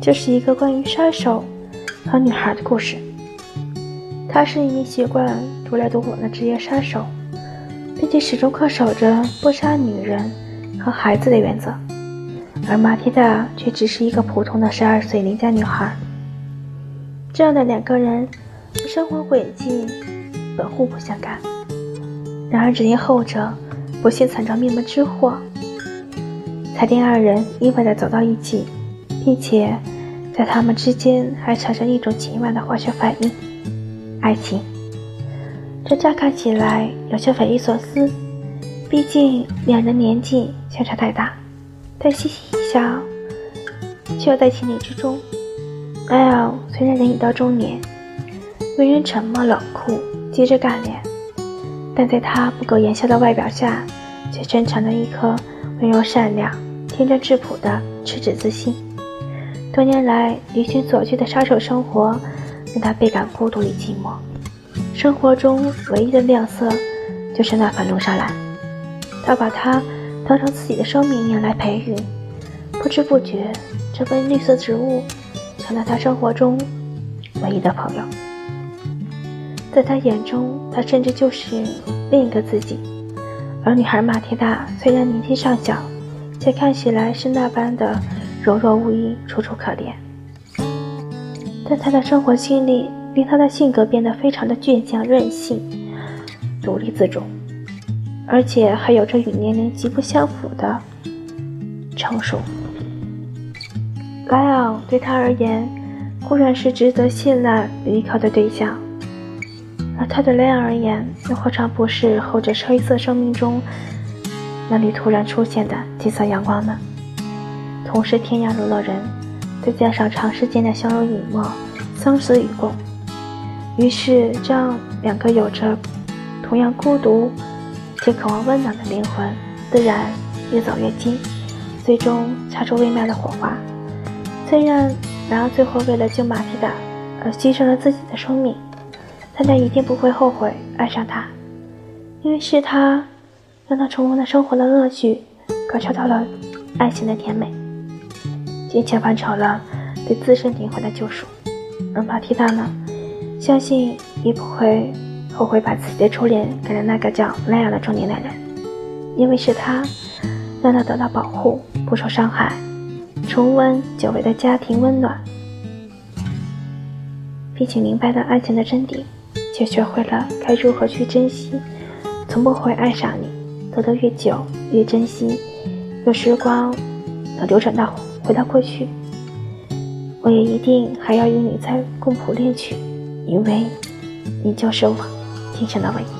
就是一个关于杀手和女孩的故事。他是一名习惯独来独往的职业杀手，并且始终恪守着不杀女人和孩子的原则。而马蒂达却只是一个普通的十二岁邻家女孩。这样的两个人，生活轨迹本互不相干。然而，只因后者不幸惨遭灭门之祸，才令二人意外的走到一起，并且在他们之间还产生一种奇妙的化学反应——爱情。这乍看起来有些匪夷所思，毕竟两人年纪相差太大。但细细一想，却又在情理之中。艾尔虽然人已到中年，为人沉默冷酷、机智干练。但在他不苟言笑的外表下，却珍藏着一颗温柔善良、天真质朴的赤子之心。多年来离群索居的杀手生活，让他倍感孤独与寂寞。生活中唯一的亮色，就是那份龙沙兰。他把它当成自己的生命一样来培育。不知不觉，这份绿色植物成了他生活中唯一的朋友。在他眼中，他甚至就是另一个自己。而女孩马蒂达虽然年纪尚小，却看起来是那般的柔弱无依、楚楚可怜。但他的生活经历令他的性格变得非常的倔强、任性、独立自主，而且还有着与年龄极不相符的成熟。莱昂对他而言固然是值得信赖与依靠的对象。而他对莱昂而言，又何尝不是后者黑色生命中那里突然出现的金色阳光呢？同是天涯沦落人，再加上长时间的相濡以沫、生死与共，于是这样两个有着同样孤独且渴望温暖的灵魂，自然越走越近，最终擦出微妙的火花。虽然男二最后为了救马蒂达而牺牲了自己的生命。但他一定不会后悔爱上他，因为是他让他重温了生活的乐趣，感受到了爱情的甜美，金钱完成了对自身灵魂的救赎。而马蒂达呢，相信也不会后悔把自己的初恋给了那个叫莱昂的中年男人，因为是他让他得到保护，不受伤害，重温久违的家庭温暖，并且明白了爱情的真谛。却学会了该如何去珍惜，从不会爱上你，走得越久越珍惜。有时光能流转到回到过去，我也一定还要与你在共谱恋曲，因为你就是我今生的唯一。